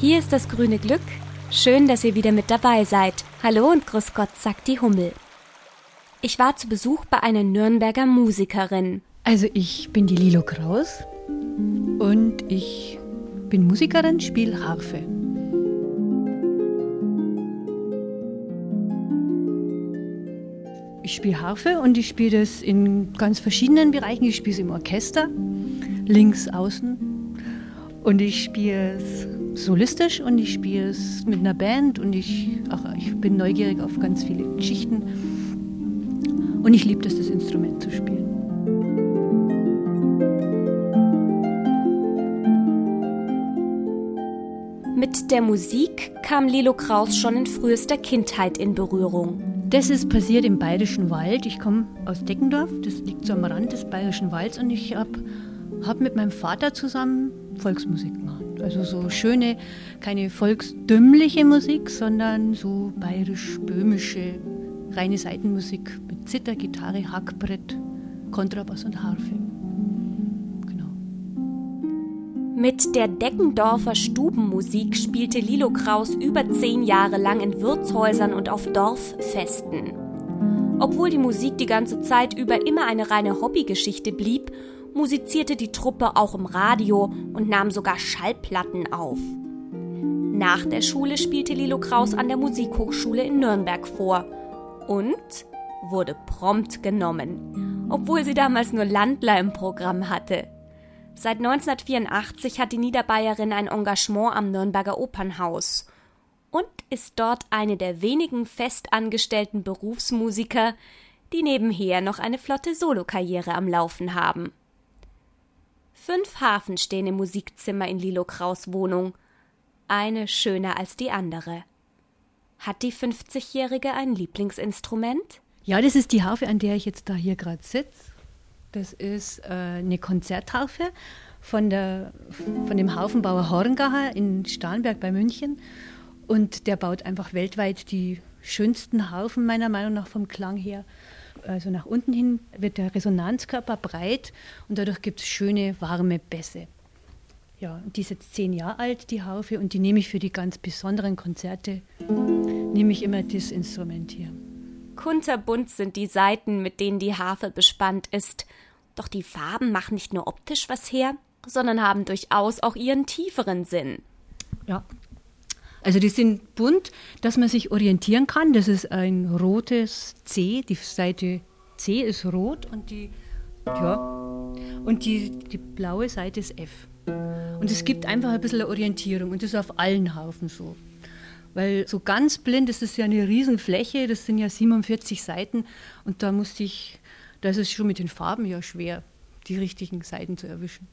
Hier ist das grüne Glück. Schön, dass ihr wieder mit dabei seid. Hallo und grüß Gott, sagt die Hummel. Ich war zu Besuch bei einer Nürnberger Musikerin. Also ich bin die Lilo Kraus und ich bin Musikerin, spiele Harfe. Ich spiele Harfe und ich spiele das in ganz verschiedenen Bereichen. Ich spiele es im Orchester, links, außen. Und ich spiele es solistisch und ich spiele es mit einer Band und ich, ach, ich bin neugierig auf ganz viele Geschichten. Und ich liebe es, das Instrument zu spielen. Mit der Musik kam Lilo Kraus schon in frühester Kindheit in Berührung. Das ist passiert im Bayerischen Wald. Ich komme aus Deckendorf, das liegt so am Rand des Bayerischen Walds und ich habe hab mit meinem Vater zusammen Volksmusik gemacht. Also so schöne, keine volksdümmliche Musik, sondern so bayerisch-böhmische, reine Seitenmusik mit Zither, Gitarre, Hackbrett, Kontrabass und Harfe. Genau. Mit der Deckendorfer Stubenmusik spielte Lilo Kraus über zehn Jahre lang in Wirtshäusern und auf Dorffesten. Obwohl die Musik die ganze Zeit über immer eine reine Hobbygeschichte blieb, musizierte die Truppe auch im Radio und nahm sogar Schallplatten auf. Nach der Schule spielte Lilo Kraus an der Musikhochschule in Nürnberg vor und wurde prompt genommen, obwohl sie damals nur Landler im Programm hatte. Seit 1984 hat die Niederbayerin ein Engagement am Nürnberger Opernhaus und ist dort eine der wenigen festangestellten Berufsmusiker, die nebenher noch eine flotte Solokarriere am Laufen haben. Fünf Hafen stehen im Musikzimmer in Lilo Kraus Wohnung, eine schöner als die andere. Hat die 50-Jährige ein Lieblingsinstrument? Ja, das ist die Harfe, an der ich jetzt da hier gerade sitze. Das ist äh, eine Konzertharfe von, der, von dem Haufenbauer Horngacher in Starnberg bei München. Und der baut einfach weltweit die schönsten Harfen, meiner Meinung nach vom Klang her also nach unten hin wird der Resonanzkörper breit und dadurch gibt es schöne, warme Bässe. Ja, die ist jetzt zehn Jahre alt, die Harfe, und die nehme ich für die ganz besonderen Konzerte, nehme ich immer das Instrument hier. Kunterbunt sind die Saiten, mit denen die Harfe bespannt ist. Doch die Farben machen nicht nur optisch was her, sondern haben durchaus auch ihren tieferen Sinn. Ja, also die sind bunt, dass man sich orientieren kann. Das ist ein rotes C, die Seite C ist rot und die, ja, und die, die blaue Seite ist F. Und es gibt einfach ein bisschen Orientierung und das ist auf allen Haufen so. Weil so ganz blind, ist ja eine Riesenfläche, das sind ja 47 Seiten und da musste ich, da ist es schon mit den Farben ja schwer, die richtigen Seiten zu erwischen.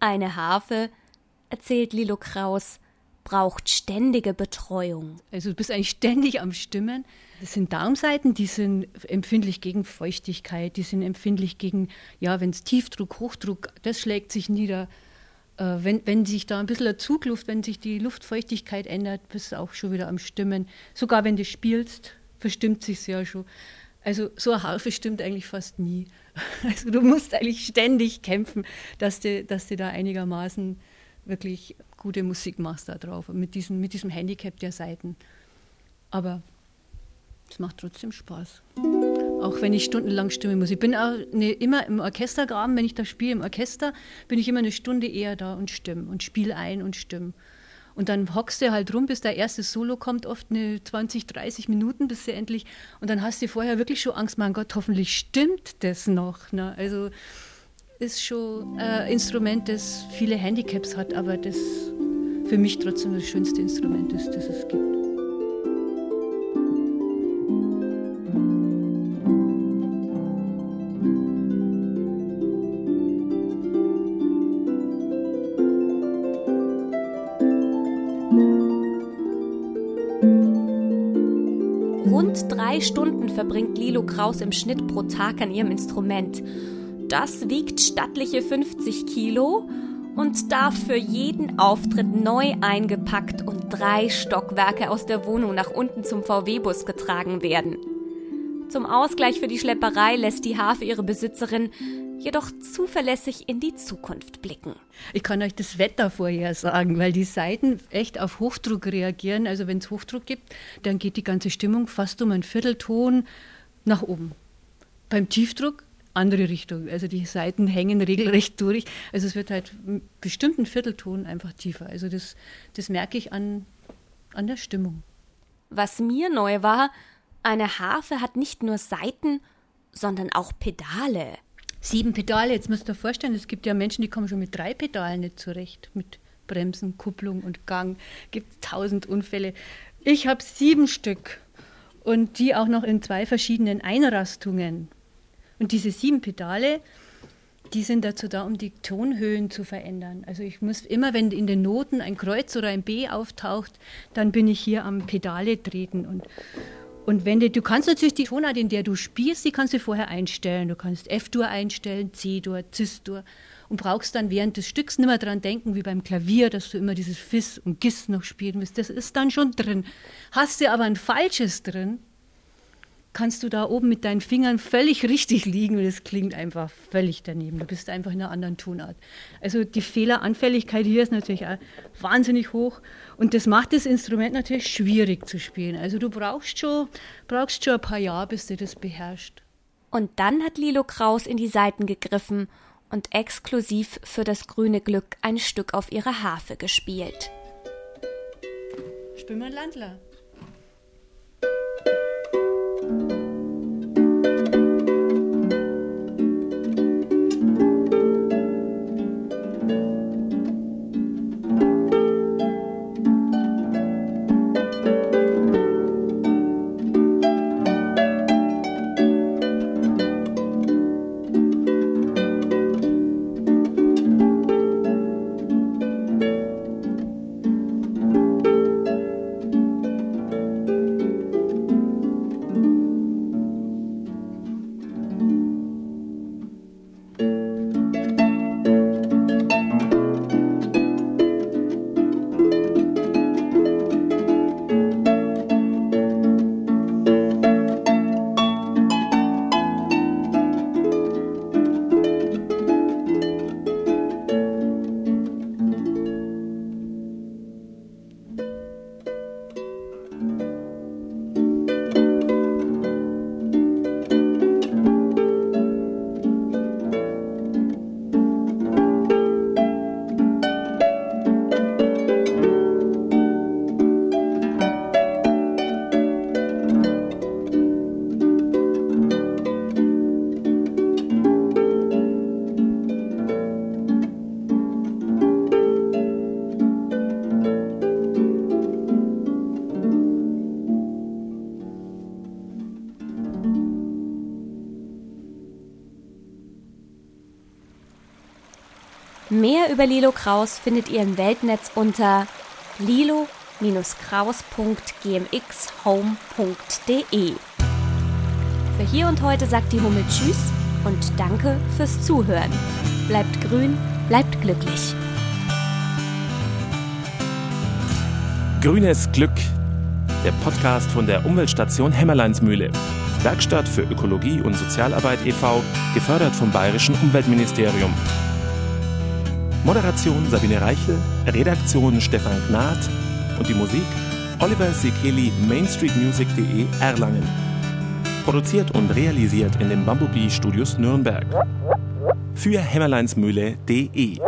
Eine Harfe, erzählt Lilo Kraus, braucht ständige Betreuung. Also du bist eigentlich ständig am Stimmen. Das sind Darmseiten, die sind empfindlich gegen Feuchtigkeit, die sind empfindlich gegen, ja, wenn es Tiefdruck, Hochdruck, das schlägt sich nieder. Äh, wenn, wenn sich da ein bisschen Zugluft, wenn sich die Luftfeuchtigkeit ändert, bist du auch schon wieder am Stimmen. Sogar wenn du spielst, verstimmt sich ja schon. Also so eine Harfe stimmt eigentlich fast nie. Also du musst eigentlich ständig kämpfen, dass du, dass du da einigermaßen wirklich gute Musik machst da drauf, mit diesem, mit diesem Handicap der Seiten. Aber es macht trotzdem Spaß. Auch wenn ich stundenlang stimmen muss. Ich bin auch ne, immer im Orchestergraben, wenn ich da spiele im Orchester, bin ich immer eine Stunde eher da und stimme und spiele ein und stimme. Und dann hockst du halt rum, bis der erste Solo kommt, oft eine 20, 30 Minuten, bis du endlich. Und dann hast du vorher wirklich schon Angst, mein Gott, hoffentlich stimmt das noch. Ne? Also ist schon ein Instrument, das viele Handicaps hat, aber das für mich trotzdem das schönste Instrument ist, das es gibt. Rund drei Stunden verbringt Lilo Kraus im Schnitt pro Tag an ihrem Instrument. Das wiegt stattliche 50 Kilo und darf für jeden Auftritt neu eingepackt und drei Stockwerke aus der Wohnung nach unten zum VW-Bus getragen werden. Zum Ausgleich für die Schlepperei lässt die Harfe ihre Besitzerin jedoch zuverlässig in die Zukunft blicken. Ich kann euch das Wetter vorher sagen, weil die Saiten echt auf Hochdruck reagieren. Also wenn es Hochdruck gibt, dann geht die ganze Stimmung fast um einen Viertelton nach oben. Beim Tiefdruck andere Richtung. Also die Seiten hängen regelrecht durch. Also es wird halt einen bestimmten Viertelton einfach tiefer. Also das, das merke ich an, an der Stimmung. Was mir neu war, eine Harfe hat nicht nur Saiten, sondern auch Pedale. Sieben Pedale, jetzt musst du dir vorstellen, es gibt ja Menschen, die kommen schon mit drei Pedalen nicht zurecht. Mit Bremsen, Kupplung und Gang. Gibt tausend Unfälle. Ich habe sieben Stück und die auch noch in zwei verschiedenen Einrastungen. Und diese sieben Pedale, die sind dazu da, um die Tonhöhen zu verändern. Also ich muss immer, wenn in den Noten ein Kreuz oder ein B auftaucht, dann bin ich hier am Pedale treten und und wenn du, du kannst natürlich die Tonart, in der du spielst, die kannst du vorher einstellen. Du kannst F-Dur einstellen, C-Dur, Cis-Dur und brauchst dann während des Stücks nicht mehr dran denken, wie beim Klavier, dass du immer dieses Fis und Gis noch spielen musst. Das ist dann schon drin. Hast du aber ein falsches drin, kannst du da oben mit deinen Fingern völlig richtig liegen und es klingt einfach völlig daneben. Du bist einfach in einer anderen Tonart. Also die Fehleranfälligkeit hier ist natürlich auch wahnsinnig hoch und das macht das Instrument natürlich schwierig zu spielen. Also du brauchst schon, brauchst schon ein paar Jahre, bis du das beherrschst. Und dann hat Lilo Kraus in die Saiten gegriffen und exklusiv für das grüne Glück ein Stück auf ihre Harfe gespielt. Spiel mal Landler. Mehr über Lilo Kraus findet ihr im Weltnetz unter lilo-kraus.gmxhome.de. Für hier und heute sagt die Hummel Tschüss und danke fürs Zuhören. Bleibt grün, bleibt glücklich. Grünes Glück, der Podcast von der Umweltstation Hämmerleinsmühle. Werkstatt für Ökologie und Sozialarbeit e.V., gefördert vom Bayerischen Umweltministerium. Moderation Sabine Reichel, Redaktion Stefan Gnad und die Musik Oliver Sekeli mainstreetmusic.de Erlangen. Produziert und realisiert in den Bumblebee Studios Nürnberg. Für hämmerleinsmühle.de